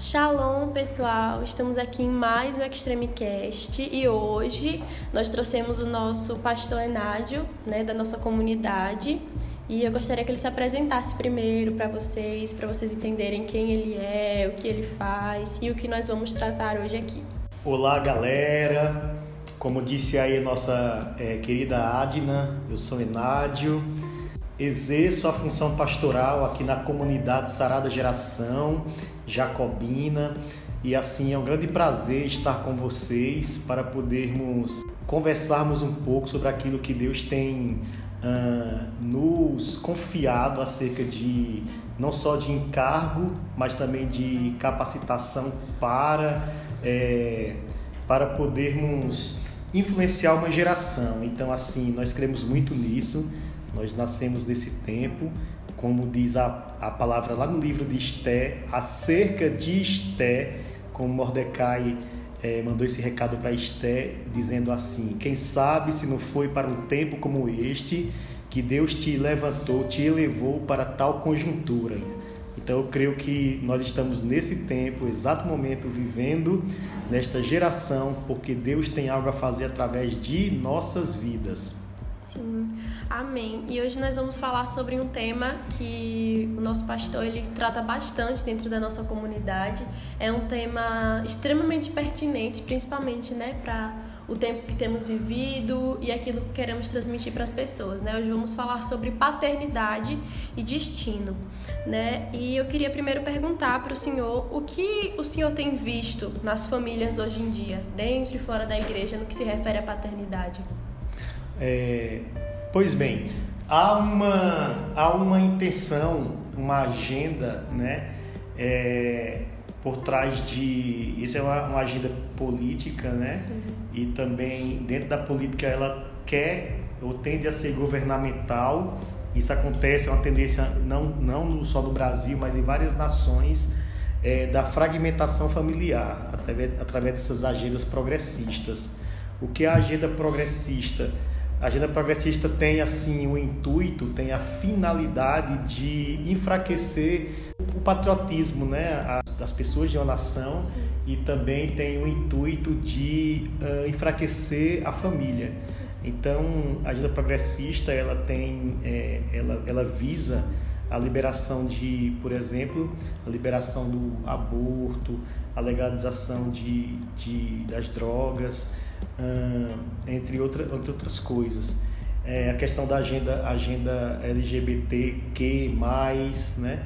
Shalom, pessoal! Estamos aqui em mais um Extremecast e hoje nós trouxemos o nosso pastor Enádio, né, da nossa comunidade, e eu gostaria que ele se apresentasse primeiro para vocês, para vocês entenderem quem ele é, o que ele faz e o que nós vamos tratar hoje aqui. Olá, galera! Como disse aí a nossa é, querida Adna, eu sou Enádio, exerço a função pastoral aqui na comunidade Sarada Geração Jacobina. E assim é um grande prazer estar com vocês para podermos conversarmos um pouco sobre aquilo que Deus tem uh, nos confiado acerca de não só de encargo, mas também de capacitação para, é, para podermos influenciar uma geração. Então, assim, nós cremos muito nisso, nós nascemos nesse tempo como diz a, a palavra lá no livro de Esté, acerca de Esté, como Mordecai é, mandou esse recado para Esté, dizendo assim: Quem sabe se não foi para um tempo como este que Deus te levantou, te elevou para tal conjuntura. Então eu creio que nós estamos nesse tempo, exato momento, vivendo nesta geração, porque Deus tem algo a fazer através de nossas vidas. Sim, amém. E hoje nós vamos falar sobre um tema que o nosso pastor ele trata bastante dentro da nossa comunidade. É um tema extremamente pertinente, principalmente, né, para o tempo que temos vivido e aquilo que queremos transmitir para as pessoas, né? Hoje vamos falar sobre paternidade e destino, né? E eu queria primeiro perguntar para o senhor o que o senhor tem visto nas famílias hoje em dia, dentro e fora da igreja, no que se refere à paternidade. É, pois bem, há uma, há uma intenção, uma agenda, né? É, por trás de isso é uma, uma agenda política, né? E também dentro da política ela quer ou tende a ser governamental. Isso acontece é uma tendência não não só no Brasil, mas em várias nações é, da fragmentação familiar através, através dessas agendas progressistas. O que é a agenda progressista? A agenda progressista tem assim o intuito, tem a finalidade de enfraquecer o patriotismo, né, das pessoas de uma nação Sim. e também tem o intuito de uh, enfraquecer a família. Então, a agenda progressista ela tem, é, ela, ela visa a liberação de, por exemplo, a liberação do aborto, a legalização de, de das drogas uh, entre, outra, entre outras coisas. É, a questão da agenda, agenda LGBTQ+, né?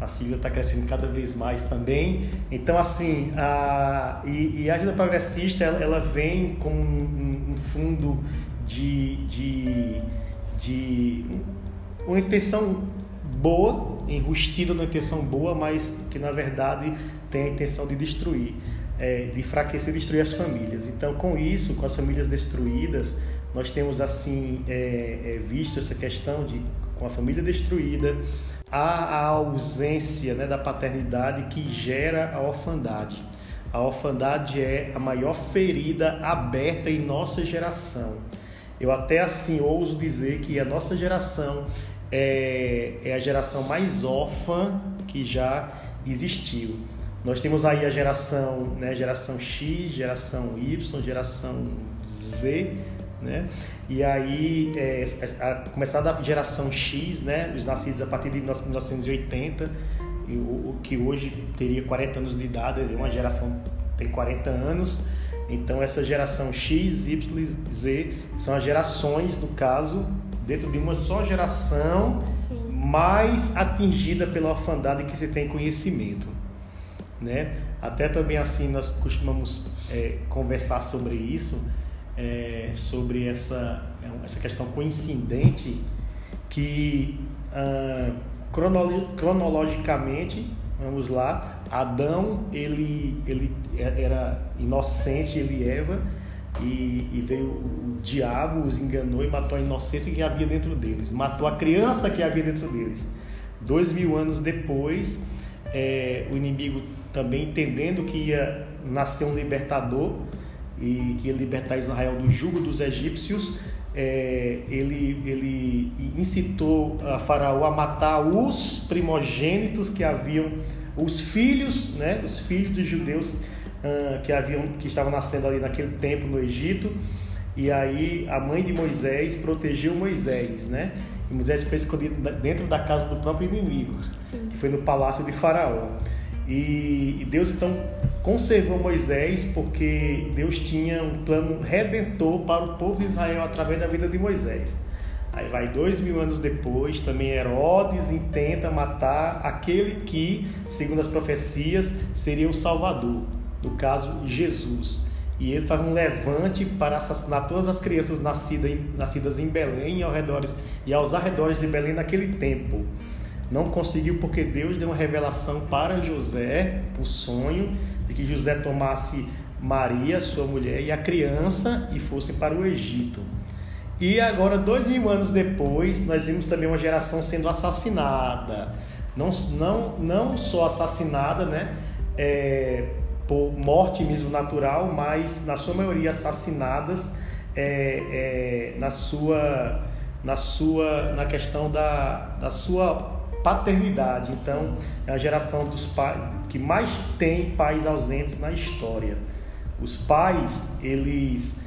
A sigla está crescendo cada vez mais também. Então, assim, a, e, e a agenda progressista, ela, ela vem com um, um fundo de, de, de uma intenção boa, enrustida numa intenção boa, mas que na verdade tem a intenção de destruir é, de enfraquecer e destruir as famílias. Então, com isso, com as famílias destruídas, nós temos assim é, é, visto essa questão de com a família destruída, a ausência né, da paternidade que gera a orfandade. A orfandade é a maior ferida aberta em nossa geração. Eu até assim ouso dizer que a nossa geração é, é a geração mais órfã que já existiu. Nós temos aí a geração, né, geração X, geração Y, geração Z, né? E aí, é, a, começar da geração X, né, os nascidos a partir de 1980, e o, o, que hoje teria 40 anos de idade, é uma geração tem 40 anos. Então, essa geração X, Y e Z são as gerações, no caso, dentro de uma só geração, Sim. mais atingida pela orfandade que se tem conhecimento né? Até também assim nós costumamos é, conversar sobre isso, é, sobre essa, essa questão coincidente que ah, cronologicamente, vamos lá, Adão ele, ele era inocente, ele Eva, e, e, veio o diabo, os enganou e matou a inocência que havia dentro deles, matou a criança que havia dentro deles. Dois mil anos depois, é, o inimigo também entendendo que ia nascer um libertador e que ia libertar Israel do jugo dos egípcios, é, ele, ele incitou a Faraó a matar os primogênitos que haviam, os filhos, né, os filhos dos judeus uh, que haviam, que estavam nascendo ali naquele tempo no Egito. E aí a mãe de Moisés protegeu Moisés, né? E Moisés foi escondido dentro da casa do próprio inimigo, Sim. que foi no palácio de Faraó. E, Deus então conservou Moisés porque Deus tinha um plano redentor para o povo de Israel através da vida de Moisés. Aí vai dois mil anos depois, também Herodes intenta matar aquele que, segundo as profecias, seria o Salvador, no caso Jesus. E ele faz um levante para assassinar todas as crianças nascidas em, nascidas em Belém e, ao redores, e aos arredores de Belém naquele tempo. Não conseguiu porque Deus deu uma revelação para José, o sonho, de que José tomasse Maria, sua mulher, e a criança e fossem para o Egito. E agora, dois mil anos depois, nós vimos também uma geração sendo assassinada. Não, não, não só assassinada, né? É, por morte mesmo natural, mas na sua maioria assassinadas é, é, na sua na sua na questão da, da sua paternidade. Então, é a geração dos pais que mais tem pais ausentes na história. Os pais, eles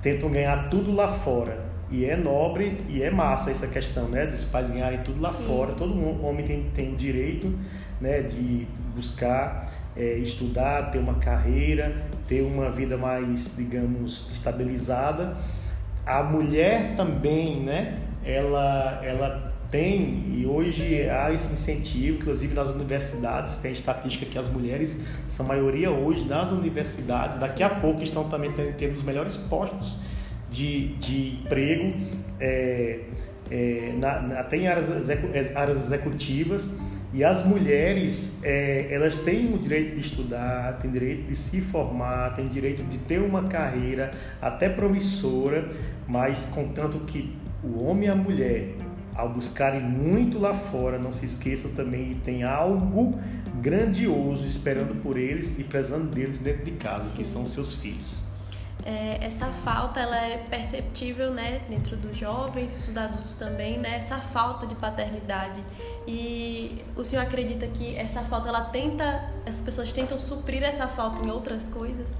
tentam ganhar tudo lá fora. E é nobre e é massa essa questão, né? Dos pais ganharem tudo lá Sim. fora. Todo homem tem, tem o direito né, de buscar é, estudar, ter uma carreira, ter uma vida mais, digamos, estabilizada. A mulher também, né? Ela, ela tem, e hoje há esse incentivo, inclusive nas universidades, tem estatística que as mulheres são maioria hoje nas universidades, daqui a pouco estão também tendo os melhores postos de, de emprego, é, é, na, até em áreas, áreas executivas, e as mulheres, é, elas têm o direito de estudar, têm direito de se formar, têm direito de ter uma carreira até promissora, mas contanto que o homem e a mulher ao buscarem muito lá fora, não se esqueça também que tem algo grandioso esperando por eles e prezando deles dentro de casa, Sim. que são seus filhos. É, essa falta ela é perceptível né, dentro dos jovens, dos adultos também, né, essa falta de paternidade. E o senhor acredita que essa falta, ela tenta, as pessoas tentam suprir essa falta em outras coisas?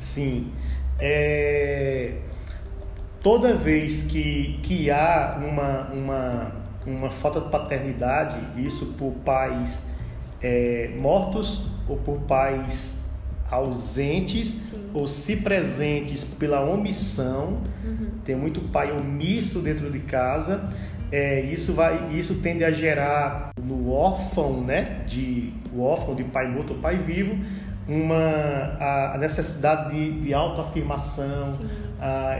Sim. É toda vez que, que há uma, uma, uma falta de paternidade, isso por pais é, mortos ou por pais ausentes Sim. ou se presentes pela omissão, uhum. tem muito pai omisso dentro de casa, é, isso vai isso tende a gerar no órfão né de o órfão de pai morto ou pai vivo uma a, necessidade de, de autoafirmação a,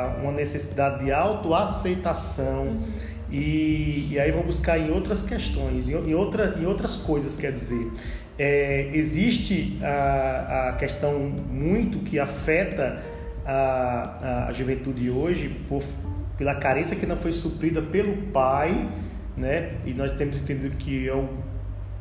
a, uma necessidade de autoaceitação uhum. e, e aí vão buscar em outras questões, em, em, outra, em outras coisas, quer dizer. É, existe a, a questão muito que afeta a, a, a juventude hoje por, pela carência que não foi suprida pelo pai, né? E nós temos entendido que é o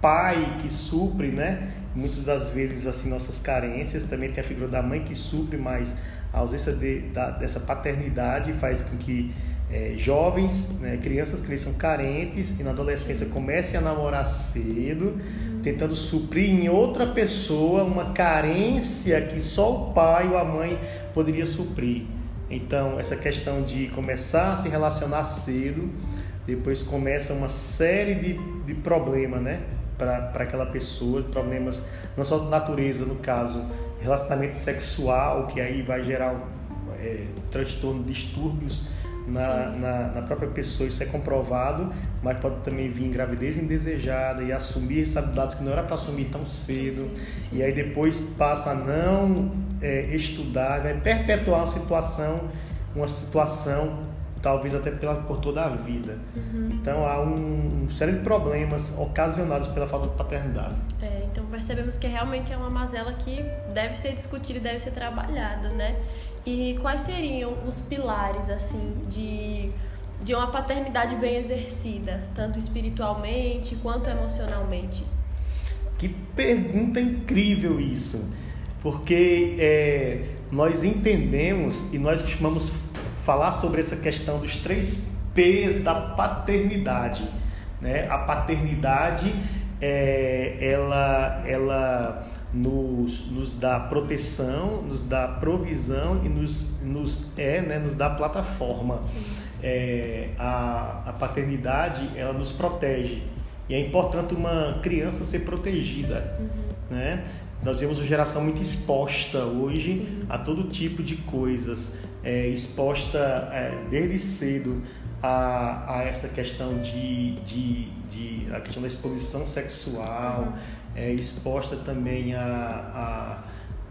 pai que supre, né? Muitas das vezes assim nossas carências também tem a figura da mãe que supre, mas a ausência de, da, dessa paternidade faz com que é, jovens, né, crianças cresçam carentes e na adolescência comecem a namorar cedo, tentando suprir em outra pessoa uma carência que só o pai ou a mãe poderia suprir. Então, essa questão de começar a se relacionar cedo, depois começa uma série de, de problemas, né? Para aquela pessoa, problemas não só de natureza, no caso, relacionamento sexual, que aí vai gerar é, transtorno, distúrbios na, na, na, própria pessoa, isso é comprovado, mas pode também vir gravidez indesejada e assumir responsabilidades que não era para assumir tão cedo, e aí depois passa a não é, estudar, vai perpetuar uma situação, uma situação talvez até pela, por toda a vida. Uhum. Então há um, um série de problemas ocasionados pela falta de paternidade. É, então percebemos que realmente é uma mazela que deve ser discutida e deve ser trabalhada, né? E quais seriam os pilares assim de de uma paternidade bem exercida, tanto espiritualmente quanto emocionalmente? Que pergunta incrível isso, porque é, nós entendemos e nós costumamos falar sobre essa questão dos três P's da paternidade. Né? A paternidade é, ela, ela nos, nos dá proteção, nos dá provisão e nos, nos, é, né, nos dá plataforma. É, a, a paternidade ela nos protege e é importante uma criança ser protegida. Uhum. Né? Nós temos uma geração muito exposta hoje Sim. a todo tipo de coisas, é, exposta é, desde cedo a, a essa questão de, de, de, a questão da exposição sexual, uhum. é, exposta também a,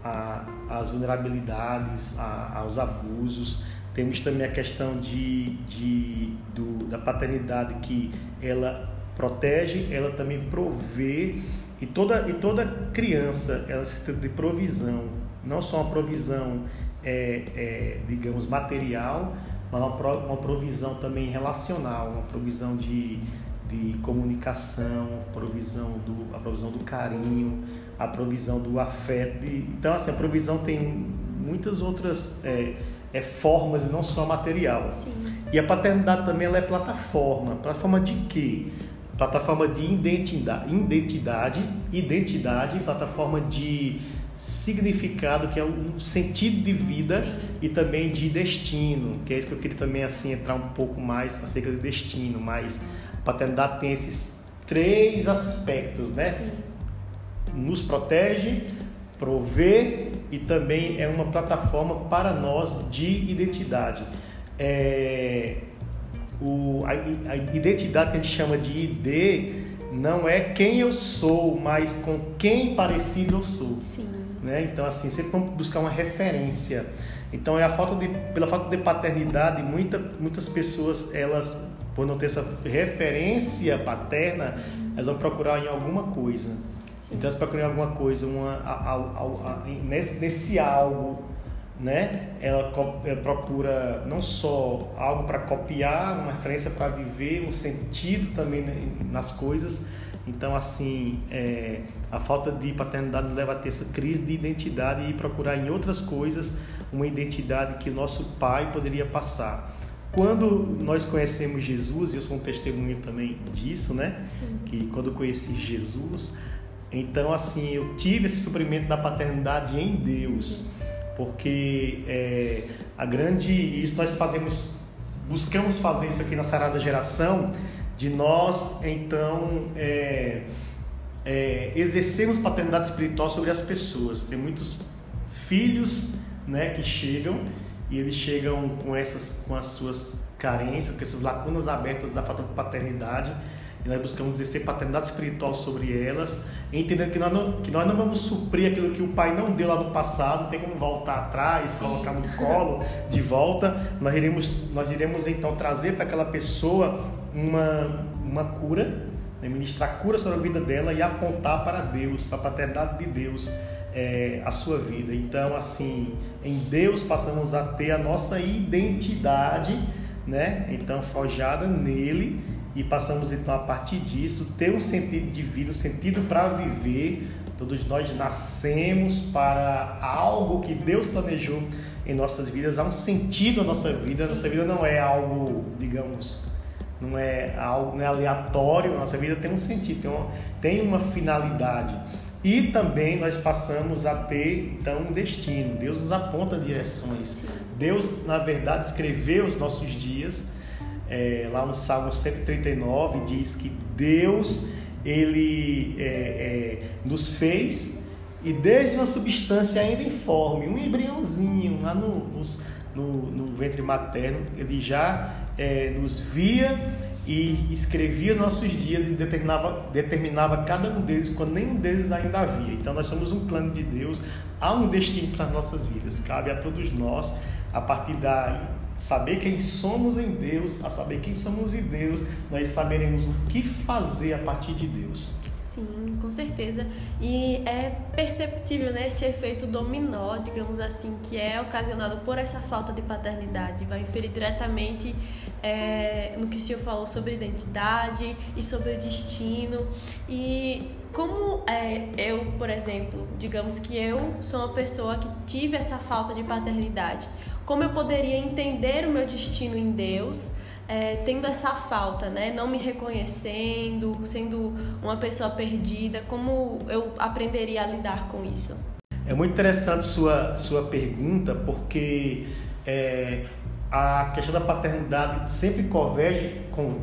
a, a, as vulnerabilidades, a, aos abusos. Temos também a questão de, de, do, da paternidade que ela protege, ela também provê e toda, e toda criança ela se de provisão, não só uma provisão, é, é, digamos, material, mas uma, provisão também relacional, uma provisão de, de comunicação, provisão do, a provisão do carinho, a provisão do afeto. Então, assim, a provisão tem muitas outras é, é, formas e não só material. Sim. E a paternidade também ela é plataforma. Plataforma de quê? plataforma de identidade, identidade, identidade, plataforma de significado, que é um sentido de vida Sim. e também de destino, que é isso que eu queria também assim entrar um pouco mais acerca de destino, mas a paternidade tem esses três aspectos, né? Sim. Nos protege, provê e também é uma plataforma para nós de identidade. É, o, a, a identidade que a gente chama de ID não é quem eu sou, mas com quem parecido eu sou. Sim. Né? Então, assim, sempre vamos buscar uma referência. Então, é a falta de, pela falta de paternidade, muita, muitas pessoas, elas, por não ter essa referência paterna, elas vão procurar em alguma coisa. Sim. Então, elas procuram em alguma coisa, uma, a, a, a, nesse, nesse algo né? Ela, ela procura não só algo para copiar, uma referência para viver, um sentido também nas coisas. Então, assim, é, a falta de paternidade leva a ter essa crise de identidade e procurar em outras coisas uma identidade que o nosso pai poderia passar. Quando nós conhecemos Jesus, e eu sou um testemunho também disso, né? Sim. Que quando eu conheci Jesus, então, assim, eu tive esse suprimento da paternidade em Deus porque é, a grande isso nós fazemos buscamos fazer isso aqui na Sarada Geração de nós então é, é, exercermos paternidade espiritual sobre as pessoas tem muitos filhos né que chegam e eles chegam com essas com as suas carências com essas lacunas abertas da falta de paternidade e nós buscamos exercer paternidade espiritual sobre elas, entendendo que nós, não, que nós não vamos suprir aquilo que o pai não deu lá no passado, não tem como voltar atrás, Sim. colocar no colo de volta. Nós iremos, nós iremos então trazer para aquela pessoa uma, uma cura, né, ministrar cura sobre a vida dela e apontar para Deus, para a paternidade de Deus. É, a sua vida. Então, assim, em Deus passamos a ter a nossa identidade, né? Então, forjada nele e passamos então a partir disso ter um sentido de vida, um sentido para viver. Todos nós nascemos para algo que Deus planejou em nossas vidas, há um sentido à nossa vida. Sim. Nossa vida não é algo, digamos, não é algo não é aleatório, nossa vida tem um sentido, tem uma, tem uma finalidade. E também nós passamos a ter então um destino. Deus nos aponta direções. Deus, na verdade, escreveu os nossos dias é, lá no Salmo 139 diz que Deus ele é, é, nos fez e desde uma substância ainda informe, um embriãozinho lá no, no, no ventre materno, ele já é, nos via e escrevia nossos dias e determinava, determinava cada um deles quando nenhum deles ainda havia. Então nós somos um plano de Deus, há um destino para as nossas vidas, cabe a todos nós, a partir da saber quem somos em Deus, a saber quem somos em Deus, nós saberemos o que fazer a partir de Deus. Sim, com certeza. E é perceptível né, esse efeito dominó, digamos assim, que é ocasionado por essa falta de paternidade. Vai inferir diretamente é, no que o senhor falou sobre identidade e sobre destino. E como é, eu, por exemplo, digamos que eu sou uma pessoa que tive essa falta de paternidade, como eu poderia entender o meu destino em Deus? É, tendo essa falta, né? Não me reconhecendo, sendo uma pessoa perdida, como eu aprenderia a lidar com isso? É muito interessante sua sua pergunta, porque é, a questão da paternidade sempre converge,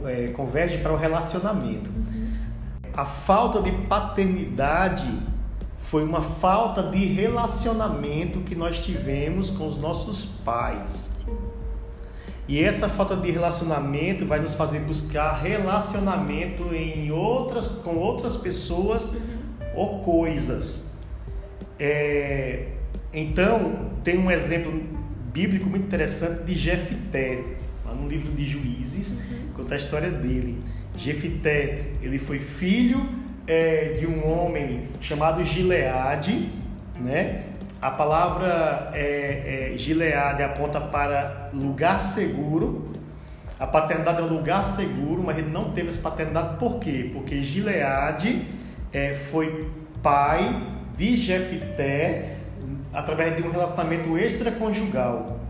é, converge para o relacionamento. Uhum. A falta de paternidade foi uma falta de relacionamento que nós tivemos com os nossos pais. E essa falta de relacionamento vai nos fazer buscar relacionamento em outras, com outras pessoas ou coisas. É, então, tem um exemplo bíblico muito interessante de Jefité, lá no livro de Juízes, uhum. conta a história dele. Jefité, ele foi filho é, de um homem chamado Gileade, né? A palavra é, é, Gileade aponta para lugar seguro. A paternidade é um lugar seguro, mas ele não teve essa paternidade por quê? Porque Gileade é, foi pai de Jefité através de um relacionamento extraconjugal.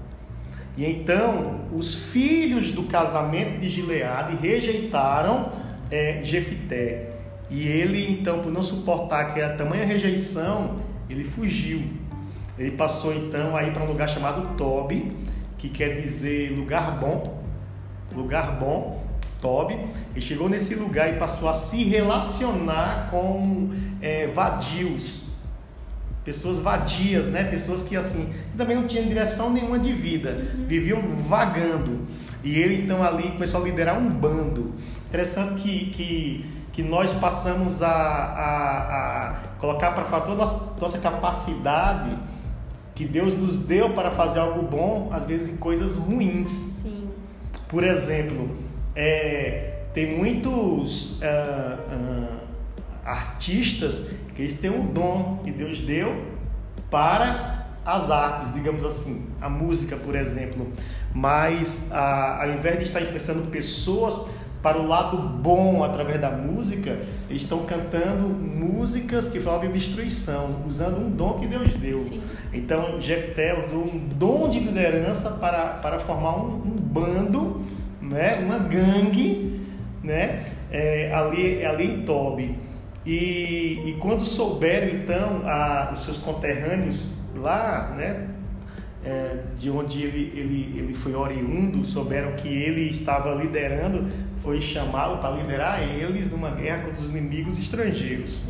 E então os filhos do casamento de Gileade rejeitaram é, Jefité. E ele então, por não suportar aquela tamanha rejeição, ele fugiu. Ele passou então a ir para um lugar chamado Tobi, que quer dizer lugar bom, lugar bom, Tobi. Ele chegou nesse lugar e passou a se relacionar com é, vadios, pessoas vadias, né? Pessoas que assim também não tinham direção nenhuma de vida, uhum. viviam vagando. E ele então ali começou a liderar um bando. Interessante que, que, que nós passamos a, a, a colocar para fora toda a nossa, nossa capacidade que Deus nos deu para fazer algo bom, às vezes em coisas ruins. Sim. Por exemplo, é, tem muitos uh, uh, artistas que eles têm um dom que Deus deu para as artes, digamos assim, a música, por exemplo. Mas a, ao invés de estar influenciando pessoas para o lado bom através da música, eles estão cantando músicas que falam de destruição, usando um dom que Deus deu. Sim. Então, Jefté usou um dom de liderança para, para formar um, um bando, né, uma gangue, né, é, ali, ali em Tobi. E, e quando souberam então a, os seus conterrâneos lá, né, é, de onde ele, ele, ele foi oriundo, souberam que ele estava liderando, foi chamá-lo para liderar eles numa guerra contra os inimigos estrangeiros.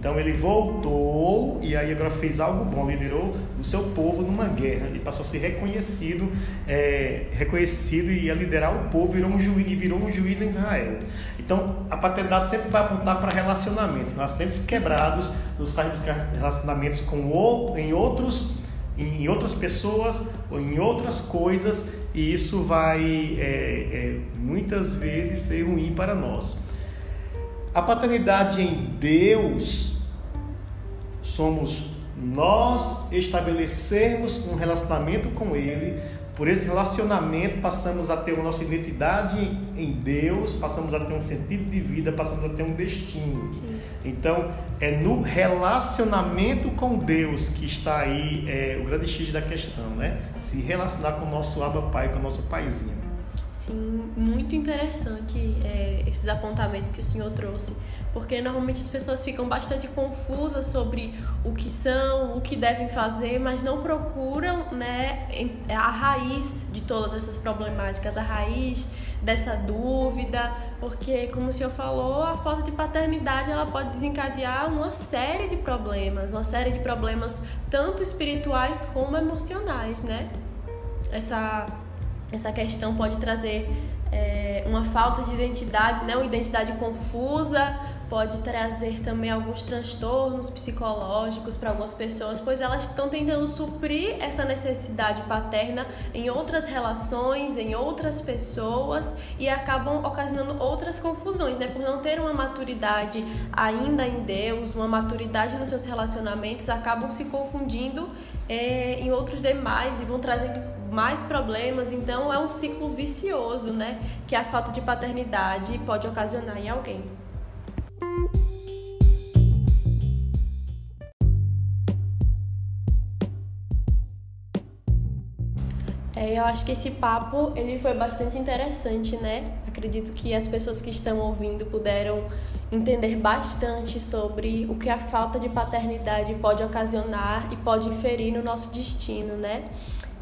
Então ele voltou e aí agora fez algo bom, liderou o seu povo numa guerra. Ele passou a ser reconhecido, é, reconhecido e a liderar o povo, virou um juiz e virou um juiz em Israel. Então a paternidade sempre vai apontar para relacionamento. Nós temos quebrados, nos faz buscar relacionamentos com em outros em outras pessoas ou em outras coisas e isso vai é, é, muitas vezes ser ruim para nós. A paternidade em Deus somos nós estabelecermos um relacionamento com Ele. Por esse relacionamento, passamos a ter uma nossa identidade em Deus, passamos a ter um sentido de vida, passamos a ter um destino. Sim. Então, é no relacionamento com Deus que está aí é, o grande X da questão, né? Se relacionar com o nosso Abba Pai, com o nosso Paizinho. Sim, muito interessante é, esses apontamentos que o senhor trouxe, porque normalmente as pessoas ficam bastante confusas sobre o que são, o que devem fazer, mas não procuram né, a raiz de todas essas problemáticas, a raiz dessa dúvida, porque como o senhor falou, a falta de paternidade ela pode desencadear uma série de problemas, uma série de problemas tanto espirituais como emocionais, né? Essa essa questão pode trazer é, uma falta de identidade, né? uma identidade confusa, pode trazer também alguns transtornos psicológicos para algumas pessoas, pois elas estão tentando suprir essa necessidade paterna em outras relações, em outras pessoas e acabam ocasionando outras confusões, né? Por não ter uma maturidade ainda em Deus, uma maturidade nos seus relacionamentos, acabam se confundindo é, em outros demais e vão trazendo mais problemas, então é um ciclo vicioso, né? Que a falta de paternidade pode ocasionar em alguém. É, eu acho que esse papo ele foi bastante interessante, né? Acredito que as pessoas que estão ouvindo puderam entender bastante sobre o que a falta de paternidade pode ocasionar e pode inferir no nosso destino, né?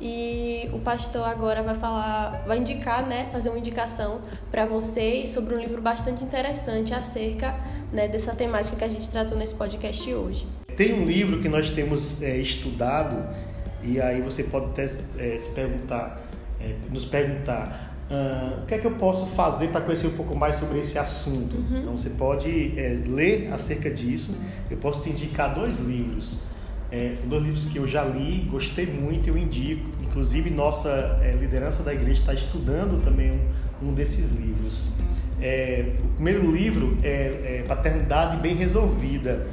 E o pastor agora vai falar, vai indicar, né, fazer uma indicação para vocês sobre um livro bastante interessante acerca né, dessa temática que a gente tratou nesse podcast hoje. Tem um livro que nós temos é, estudado e aí você pode até é, se perguntar, é, nos perguntar, uh, o que é que eu posso fazer para conhecer um pouco mais sobre esse assunto? Uhum. Então você pode é, ler acerca disso. Eu posso te indicar dois livros. É, são dois livros que eu já li, gostei muito, eu indico. Inclusive nossa é, liderança da igreja está estudando também um, um desses livros. É, o primeiro livro é, é Paternidade Bem Resolvida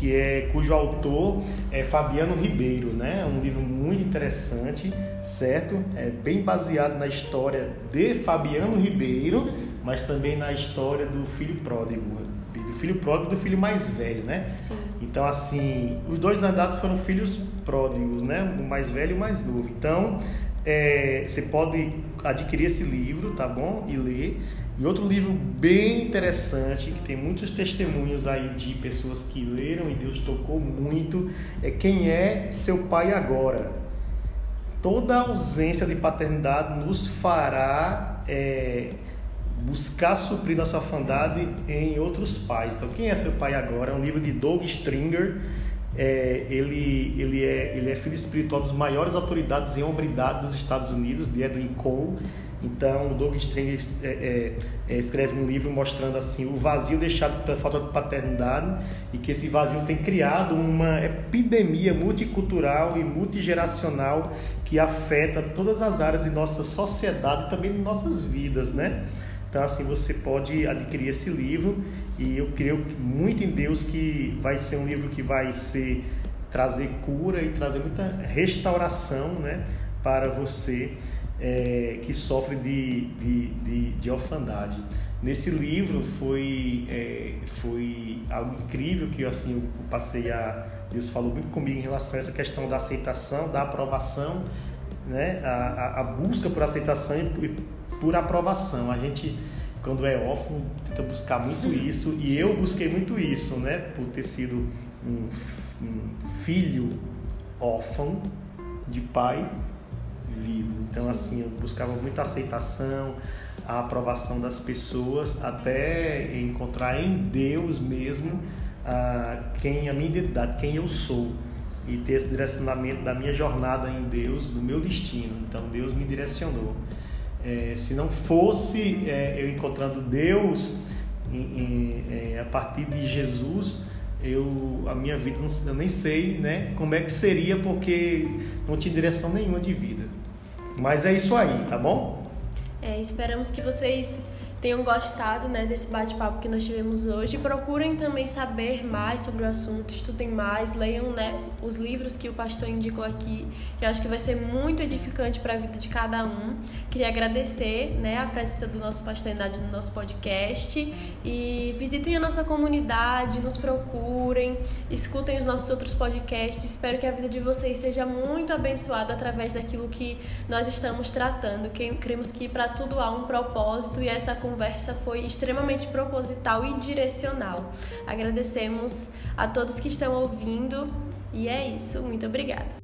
que é cujo autor é Fabiano Ribeiro, né? Um livro muito interessante, certo? É bem baseado na história de Fabiano Ribeiro, mas também na história do filho pródigo, do filho pródigo e do filho mais velho, né? Sim. Então assim, os dois na verdade foram filhos pródigos, né? O mais velho e o mais novo. Então, é, você pode adquirir esse livro, tá bom? E ler. E outro livro bem interessante, que tem muitos testemunhos aí de pessoas que leram e Deus tocou muito, é Quem é Seu Pai Agora? Toda ausência de paternidade nos fará é, buscar suprir nossa orfandade em outros pais. Então, Quem é Seu Pai Agora? É um livro de Doug Stringer. É, ele, ele, é, ele é filho espiritual dos maiores autoridades em hombridade dos Estados Unidos, de Edwin Cole. Então, Doug Stringer é, é, é, escreve um livro mostrando assim o vazio deixado pela falta de paternidade e que esse vazio tem criado uma epidemia multicultural e multigeracional que afeta todas as áreas de nossa sociedade e também de nossas vidas, né? Então, assim, você pode adquirir esse livro e eu creio muito em Deus que vai ser um livro que vai ser trazer cura e trazer muita restauração, né, para você é, que sofre de, de, de, de, orfandade. Nesse livro foi, é, foi algo incrível que assim, eu passei a. Deus falou muito comigo em relação a essa questão da aceitação, da aprovação, né? a, a, a busca por aceitação e por aprovação. A gente, quando é órfão, tenta buscar muito isso e eu busquei muito isso, né? por ter sido um, um filho órfão de pai vivo. Então, Sim. assim, eu buscava muita aceitação, a aprovação das pessoas, até encontrar em Deus mesmo a, quem a minha identidade, quem eu sou. E ter esse direcionamento da minha jornada em Deus, do meu destino. Então, Deus me direcionou. É, se não fosse é, eu encontrando Deus em, em, é, a partir de Jesus, eu a minha vida eu nem sei né como é que seria porque não tinha direção nenhuma de vida mas é isso aí, tá bom? É, esperamos que vocês tenham gostado né, desse bate-papo que nós tivemos hoje. Procurem também saber mais sobre o assunto, estudem mais, leiam né, os livros que o pastor indicou aqui, que eu acho que vai ser muito edificante para a vida de cada um. Queria agradecer né, a presença do nosso pastor Inádio no nosso podcast e visitem a nossa comunidade, nos procurem, escutem os nossos outros podcasts. Espero que a vida de vocês seja muito abençoada através daquilo que nós estamos tratando. Queremos que para tudo há um propósito e essa comunidade conversa foi extremamente proposital e direcional. Agradecemos a todos que estão ouvindo e é isso. Muito obrigada.